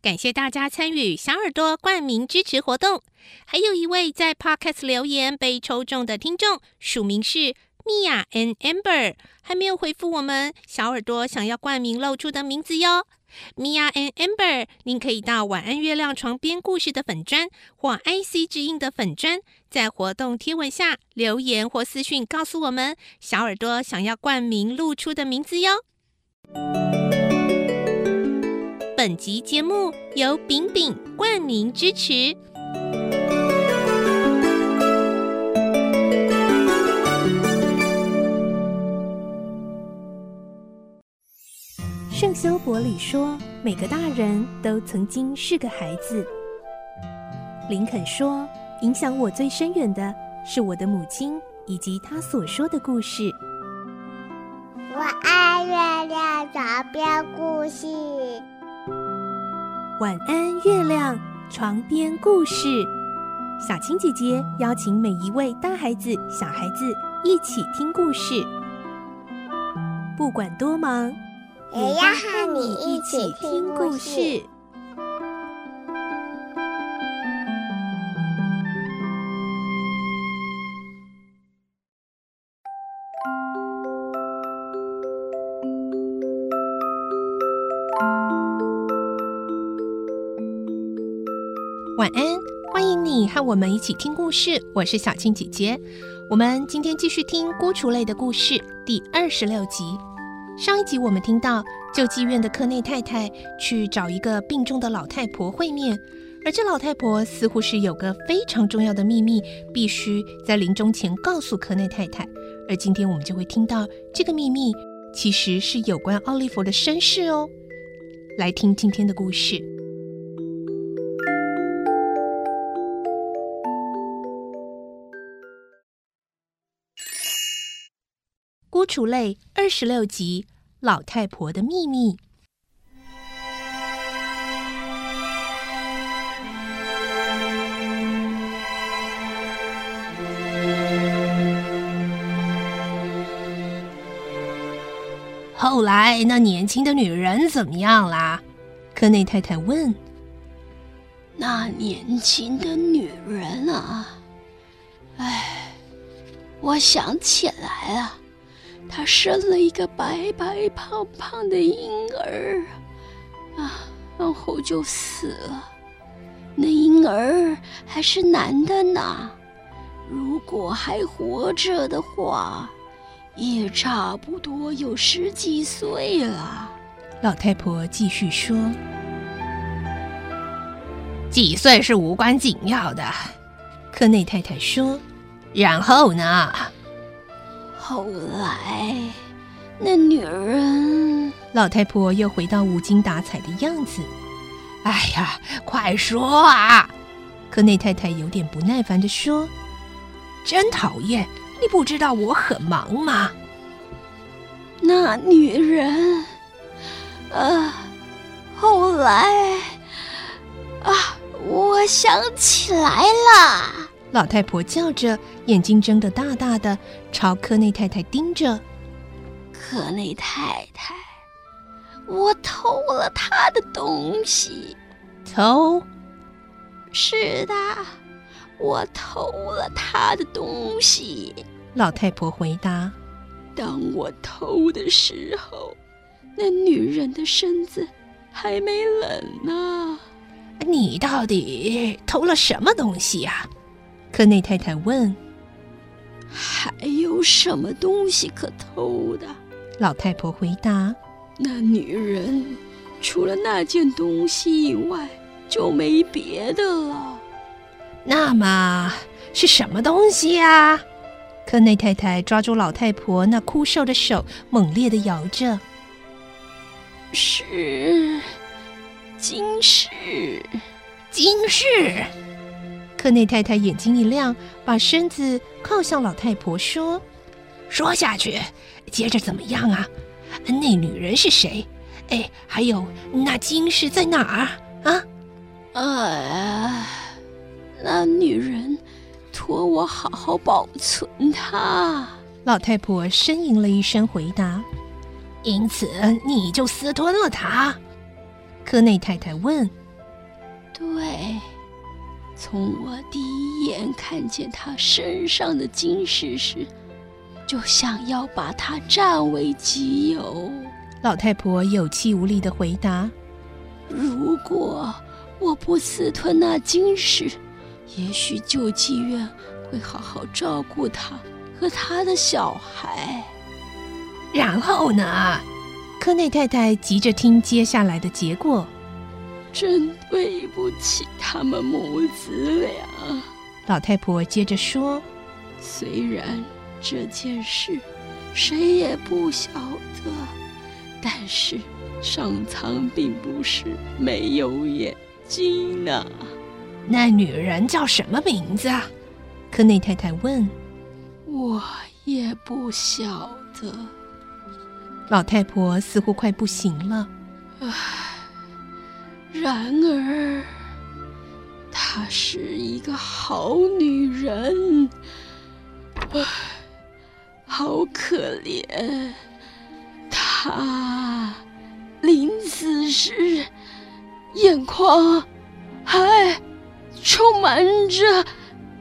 感谢大家参与小耳朵冠名支持活动。还有一位在 Podcast 留言被抽中的听众，署名是 Mia and Amber，还没有回复我们小耳朵想要冠名露出的名字哟。Mia and Amber，您可以到晚安月亮床边故事的粉砖或 IC 之音的粉砖，在活动贴文下留言或私讯告诉我们小耳朵想要冠名露出的名字哟。本集节目由饼饼冠名支持。圣修伯里说：“每个大人都曾经是个孩子。”林肯说：“影响我最深远的是我的母亲以及她所说的故事。”我爱月亮床边故事。晚安，月亮床边故事。小青姐姐邀请每一位大孩子、小孩子一起听故事，不管多忙。也要和你一起听故事。晚安，欢迎你和我们一起听故事。我是小青姐姐，我们今天继续听《孤雏泪》的故事第二十六集。上一集我们听到救济院的科内太太去找一个病重的老太婆会面，而这老太婆似乎是有个非常重要的秘密，必须在临终前告诉科内太太。而今天我们就会听到这个秘密其实是有关奥利弗的身世哦。来听今天的故事，《孤雏泪》二十六集。老太婆的秘密。后来，那年轻的女人怎么样啦？科内太太问。那年轻的女人啊，哎，我想起来了。她生了一个白白胖胖的婴儿，啊，然后就死了。那婴儿还是男的呢，如果还活着的话，也差不多有十几岁了。老太婆继续说：“几岁是无关紧要的。”科内太太说：“然后呢？”后来，那女人，老太婆又回到无精打采的样子。哎呀，快说啊！科内太太有点不耐烦地说：“真讨厌，你不知道我很忙吗？”那女人，呃，后来，啊，我想起来了。老太婆叫着，眼睛睁得大大的，朝科内太太盯着。科内太太，我偷了他的东西。偷？是的，我偷了他的东西。老太婆回答。当我偷的时候，那女人的身子还没冷呢。你到底偷了什么东西呀？科内太太问：“还有什么东西可偷的？”老太婆回答：“那女人除了那件东西以外，就没别的了。”那么是什么东西呀？科内太太抓住老太婆那枯瘦的手，猛烈地摇着。是金饰，金饰。科内太太眼睛一亮，把身子靠向老太婆说：“说下去，接着怎么样啊？那女人是谁？哎，还有那金饰在哪儿啊？”哎，那女人托我好好保存它。老太婆呻吟了一声回答：“因此你就私吞了它？”科内太太问：“对，从我第一眼看见他身上的金饰时，就想要把他占为己有。老太婆有气无力地回答：“如果我不私吞那金饰，也许救济院会好好照顾他和他的小孩。”然后呢？科内太太急着听接下来的结果。真对不起他们母子俩。老太婆接着说：“虽然这件事谁也不晓得，但是上苍并不是没有眼睛呢。”那女人叫什么名字啊？科内太太问。我也不晓得。老太婆似乎快不行了。唉，然而，她是一个好女人。唉，好可怜。她临死时，眼眶还充满着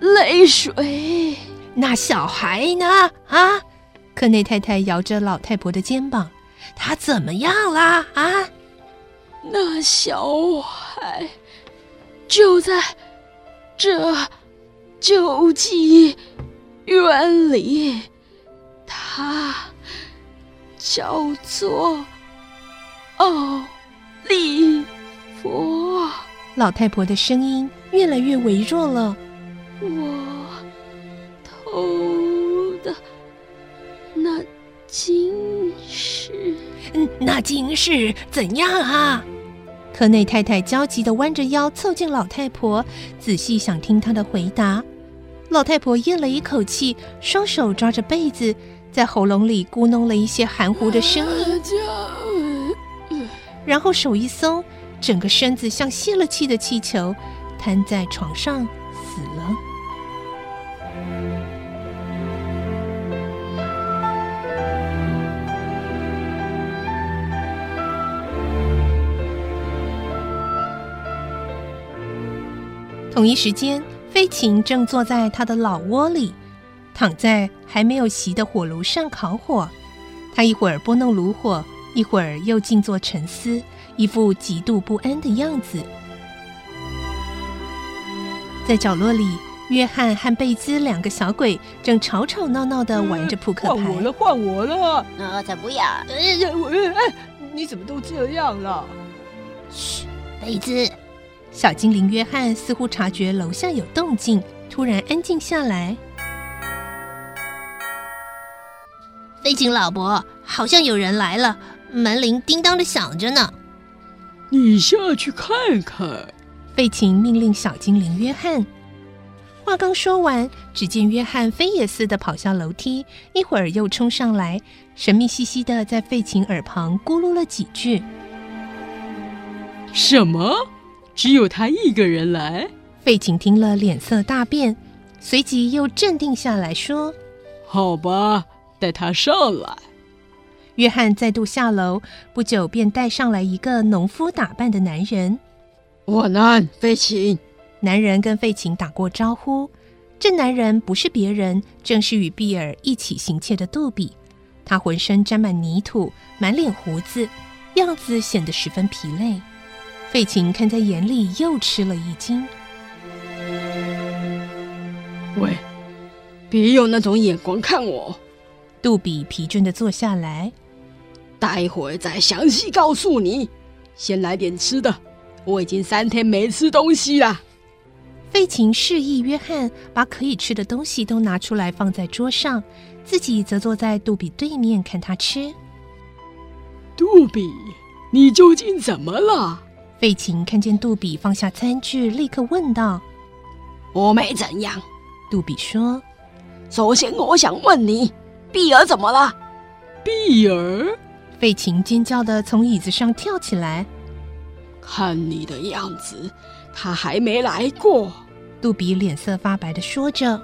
泪水。那小孩呢？啊？科内太太摇着老太婆的肩膀：“他怎么样啦？啊？那小孩就在这救济院里，他叫做奥利弗。”老太婆的声音越来越微弱了。我偷的。那金饰，嗯，那金饰怎样啊？科内太太焦急地弯着腰凑近老太婆，仔细想听她的回答。老太婆咽了一口气，双手抓着被子，在喉咙里咕哝了一些含糊的声音，然后手一松，整个身子像泄了气的气球，瘫在床上同一时间，飞禽正坐在他的老窝里，躺在还没有熄的火炉上烤火。他一会儿拨弄炉火，一会儿又静坐沉思，一副极度不安的样子。在角落里，约翰和贝兹两个小鬼正吵吵闹闹的玩着扑克牌。换我了，换我了！我才不要！哎，我哎，你怎么都这样了？嘘，贝兹。小精灵约翰似乎察觉楼下有动静，突然安静下来。飞禽老伯，好像有人来了，门铃叮当的响着呢。你下去看看。费琴命令小精灵约翰。话刚说完，只见约翰飞也似的跑下楼梯，一会儿又冲上来，神秘兮兮的在费琴耳旁咕噜了几句。什么？只有他一个人来。费琴听了，脸色大变，随即又镇定下来，说：“好吧，带他上来。”约翰再度下楼，不久便带上来一个农夫打扮的男人。我难，费琴。男人跟费琴打过招呼。这男人不是别人，正是与比尔一起行窃的杜比。他浑身沾满泥土，满脸胡子，样子显得十分疲累。费琴看在眼里，又吃了一惊。喂，别用那种眼光看我！杜比疲倦的坐下来。待会儿再详细告诉你。先来点吃的，我已经三天没吃东西了。费琴示意约翰把可以吃的东西都拿出来放在桌上，自己则坐在杜比对面看他吃。杜比，你究竟怎么了？费琴看见杜比放下餐具，立刻问道：“我没怎样。”杜比说：“首先，我想问你，碧儿怎么了？”碧儿，费琴尖叫地从椅子上跳起来。看你的样子，他还没来过。杜比脸色发白的说着：“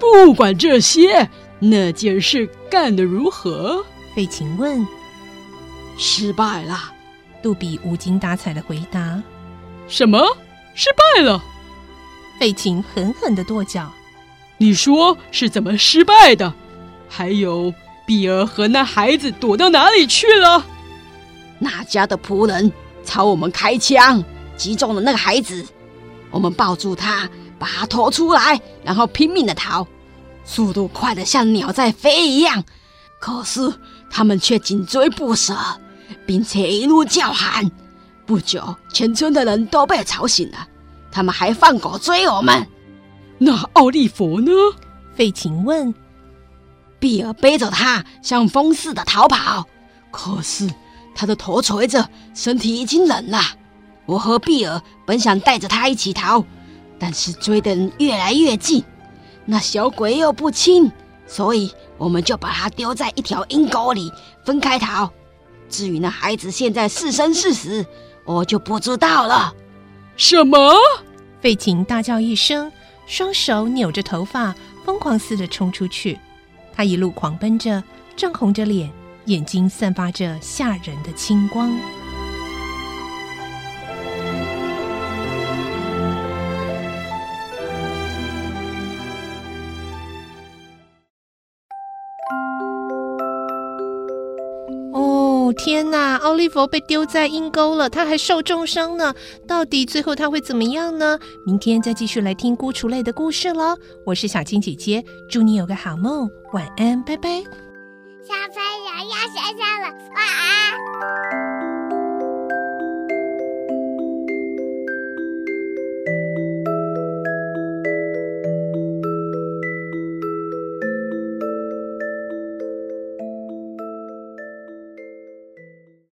不管这些，那件事干得如何？”费琴问：“失败了。”杜比无精打采的回答：“什么？失败了。费琴狠狠的跺脚：“你说是怎么失败的？还有，比尔和那孩子躲到哪里去了？那家的仆人朝我们开枪，击中了那个孩子。我们抱住他，把他拖出来，然后拼命的逃，速度快得像鸟在飞一样。可是他们却紧追不舍，并且一路叫喊。不久，全村的人都被吵醒了。”他们还放狗追我们，那奥利弗呢？费琴问。比尔背着他像风似的逃跑，可是他的头垂着，身体已经冷了。我和比尔本想带着他一起逃，但是追的人越来越近，那小鬼又不轻，所以我们就把他丢在一条阴沟里，分开逃。至于那孩子现在是生是死，我就不知道了。什么？费琴大叫一声，双手扭着头发，疯狂似的冲出去。他一路狂奔着，涨红着脸，眼睛散发着吓人的青光。天呐，奥利弗被丢在阴沟了，他还受重伤呢。到底最后他会怎么样呢？明天再继续来听孤雏类的故事喽。我是小青姐姐，祝你有个好梦，晚安，拜拜。小朋友要睡觉了，晚安。